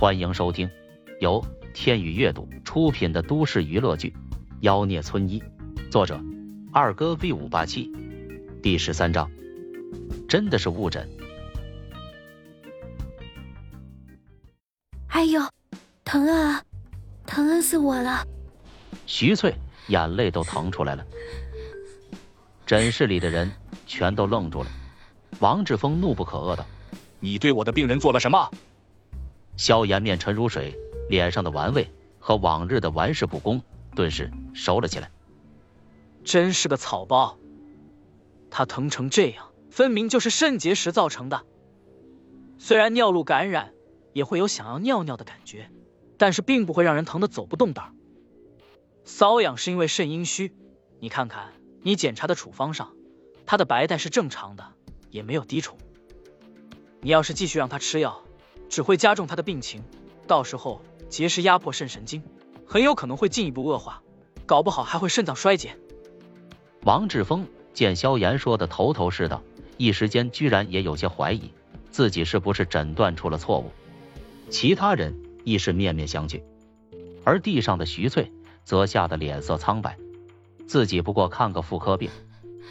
欢迎收听由天宇阅读出品的都市娱乐剧《妖孽村医》，作者二哥 V 五八七，第十三章，真的是误诊。哎呦，疼啊，疼死我了！徐翠眼泪都疼出来了。诊室里的人全都愣住了。王志峰怒不可遏道：“你对我的病人做了什么？”萧炎面沉如水，脸上的玩味和往日的玩世不恭顿时收了起来。真是个草包！他疼成这样，分明就是肾结石造成的。虽然尿路感染也会有想要尿尿的感觉，但是并不会让人疼得走不动道。瘙痒是因为肾阴虚。你看看你检查的处方上，他的白带是正常的，也没有滴虫。你要是继续让他吃药，只会加重他的病情，到时候结石压迫肾神经，很有可能会进一步恶化，搞不好还会肾脏衰竭。王志峰见萧炎说的头头是道，一时间居然也有些怀疑自己是不是诊断出了错误。其他人亦是面面相觑，而地上的徐翠则吓得脸色苍白，自己不过看个妇科病，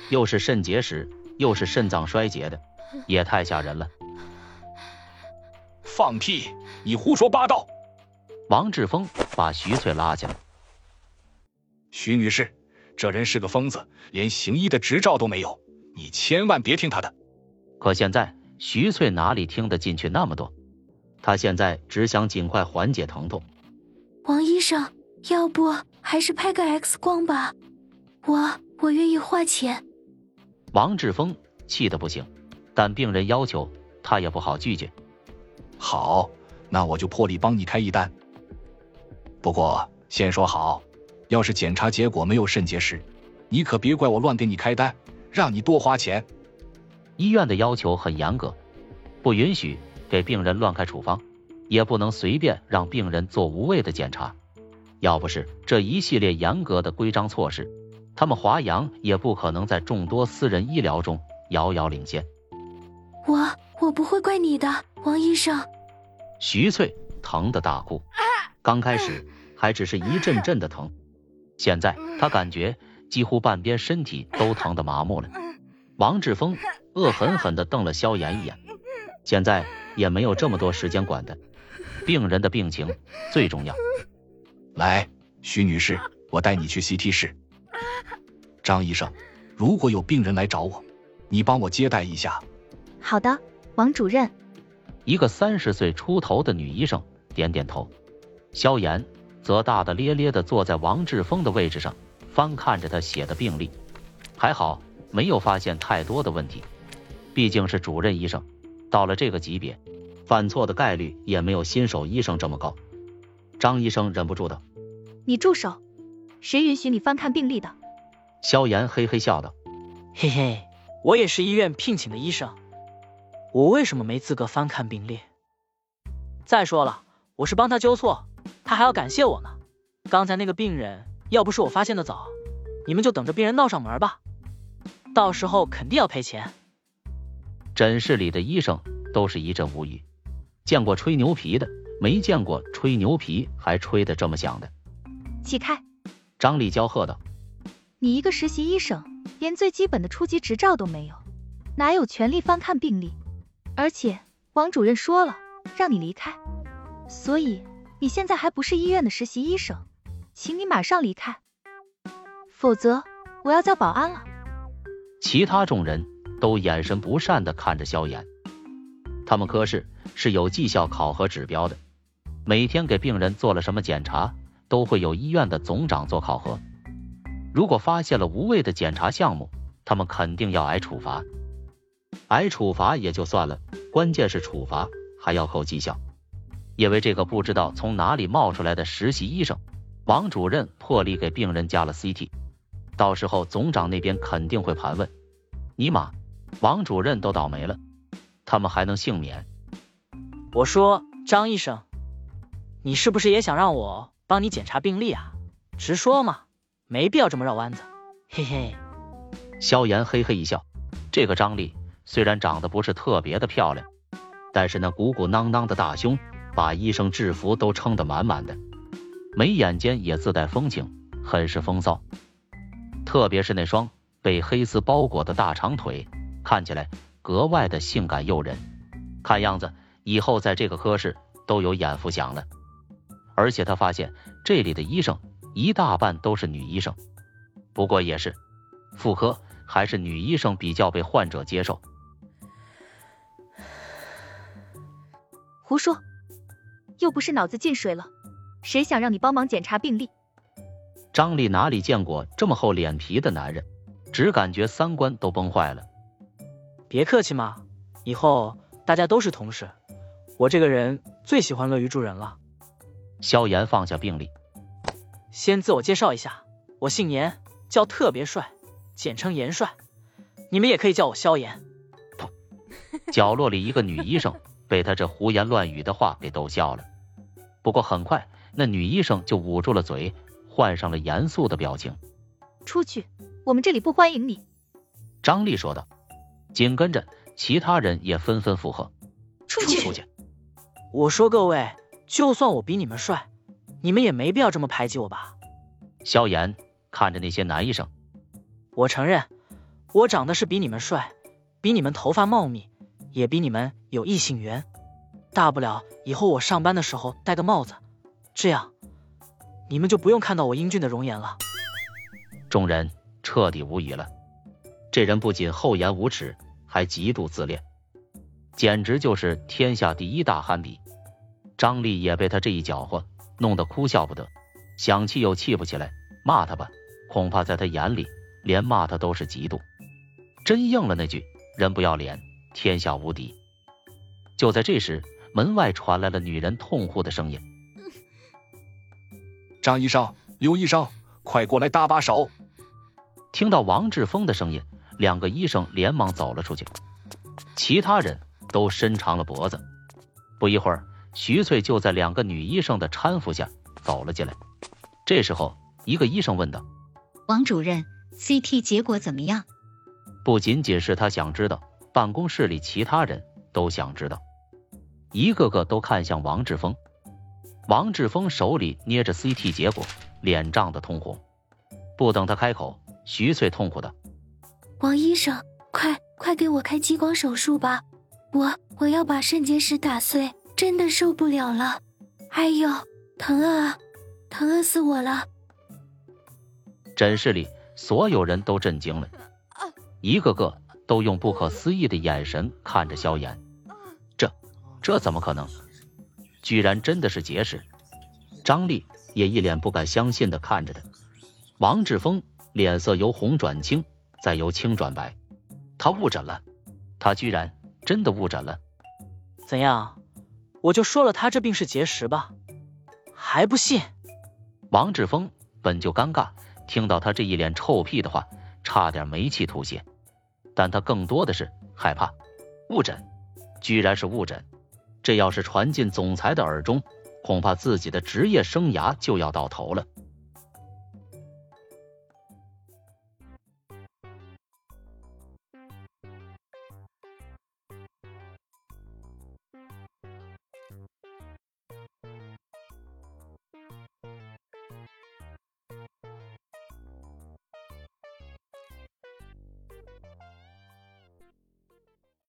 又是肾结石，又是肾脏衰竭的，也太吓人了。放屁！你胡说八道！王志峰把徐翠拉起来。徐女士，这人是个疯子，连行医的执照都没有，你千万别听他的。可现在徐翠哪里听得进去那么多？她现在只想尽快缓解疼痛。王医生，要不还是拍个 X 光吧？我我愿意花钱。王志峰气得不行，但病人要求，他也不好拒绝。好，那我就破例帮你开一单。不过先说好，要是检查结果没有肾结石，你可别怪我乱给你开单，让你多花钱。医院的要求很严格，不允许给病人乱开处方，也不能随便让病人做无谓的检查。要不是这一系列严格的规章措施，他们华阳也不可能在众多私人医疗中遥遥领先。我我不会怪你的。王医生，徐翠疼得大哭。刚开始还只是一阵阵的疼，现在她感觉几乎半边身体都疼得麻木了。王志峰恶狠狠地瞪了萧炎一眼，现在也没有这么多时间管他，病人的病情最重要。来，徐女士，我带你去 CT 室。张医生，如果有病人来找我，你帮我接待一下。好的，王主任。一个三十岁出头的女医生点点头，萧炎则大大咧咧的坐在王志峰的位置上，翻看着他写的病历。还好没有发现太多的问题，毕竟是主任医生，到了这个级别，犯错的概率也没有新手医生这么高。张医生忍不住道：“你住手！谁允许你翻看病历的？”萧炎嘿嘿笑道：“嘿嘿，我也是医院聘请的医生。”我为什么没资格翻看病历？再说了，我是帮他纠错，他还要感谢我呢。刚才那个病人，要不是我发现的早，你们就等着病人闹上门吧，到时候肯定要赔钱。诊室里的医生都是一阵无语，见过吹牛皮的，没见过吹牛皮还吹得这么响的。起开！张丽娇喝道：“你一个实习医生，连最基本的初级执照都没有，哪有权利翻看病历？”而且王主任说了，让你离开，所以你现在还不是医院的实习医生，请你马上离开，否则我要叫保安了。其他众人都眼神不善的看着萧炎，他们科室是有绩效考核指标的，每天给病人做了什么检查，都会有医院的总长做考核，如果发现了无谓的检查项目，他们肯定要挨处罚。挨处罚也就算了，关键是处罚还要扣绩效。因为这个不知道从哪里冒出来的实习医生，王主任破例给病人加了 CT，到时候总长那边肯定会盘问。尼玛，王主任都倒霉了，他们还能幸免？我说张医生，你是不是也想让我帮你检查病历啊？直说嘛，没必要这么绕弯子。嘿嘿。萧炎嘿嘿一笑，这个张力。虽然长得不是特别的漂亮，但是那鼓鼓囊囊的大胸，把医生制服都撑得满满的，眉眼间也自带风情，很是风骚。特别是那双被黑丝包裹的大长腿，看起来格外的性感诱人。看样子以后在这个科室都有眼福享了。而且他发现这里的医生一大半都是女医生，不过也是妇科还是女医生比较被患者接受。胡说，又不是脑子进水了，谁想让你帮忙检查病历？张丽哪里见过这么厚脸皮的男人，只感觉三观都崩坏了。别客气嘛，以后大家都是同事，我这个人最喜欢乐于助人了。萧炎放下病历，先自我介绍一下，我姓严，叫特别帅，简称严帅。你们也可以叫我萧炎。角落里一个女医生被他这胡言乱语的话给逗笑了，不过很快那女医生就捂住了嘴，换上了严肃的表情。出去，我们这里不欢迎你。张丽说道。紧跟着，其他人也纷纷附和。出去。出去。我说各位。就算我比你们帅，你们也没必要这么排挤我吧？萧炎看着那些男医生，我承认我长得是比你们帅，比你们头发茂密，也比你们有异性缘。大不了以后我上班的时候戴个帽子，这样你们就不用看到我英俊的容颜了。众人彻底无语了，这人不仅厚颜无耻，还极度自恋，简直就是天下第一大憨比。张丽也被他这一搅和弄得哭笑不得，想气又气不起来，骂他吧，恐怕在他眼里连骂他都是嫉妒。真应了那句“人不要脸，天下无敌”。就在这时，门外传来了女人痛呼的声音：“张医生，刘医生，快过来搭把手！”听到王志峰的声音，两个医生连忙走了出去，其他人都伸长了脖子。不一会儿。徐翠就在两个女医生的搀扶下走了进来。这时候，一个医生问道：“王主任，CT 结果怎么样？”不仅仅是他想知道，办公室里其他人都想知道，一个个都看向王志峰。王志峰手里捏着 CT 结果，脸涨得通红。不等他开口，徐翠痛苦道：“王医生，快快给我开激光手术吧！我我要把肾结石打碎。”真的受不了了，哎呦，疼啊，疼啊死我了！诊室里所有人都震惊了，一个个都用不可思议的眼神看着萧炎。这这怎么可能？居然真的是结石！张丽也一脸不敢相信的看着他。王志峰脸色由红转青，再由青转白，他误诊了，他居然真的误诊了！怎样？我就说了，他这病是结石吧，还不信？王志峰本就尴尬，听到他这一脸臭屁的话，差点没气吐血。但他更多的是害怕，误诊，居然是误诊，这要是传进总裁的耳中，恐怕自己的职业生涯就要到头了。